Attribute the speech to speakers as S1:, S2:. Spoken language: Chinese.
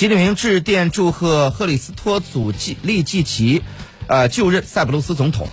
S1: 习近平致电祝贺赫里斯托祖季利季奇，呃，就任塞浦路斯总统。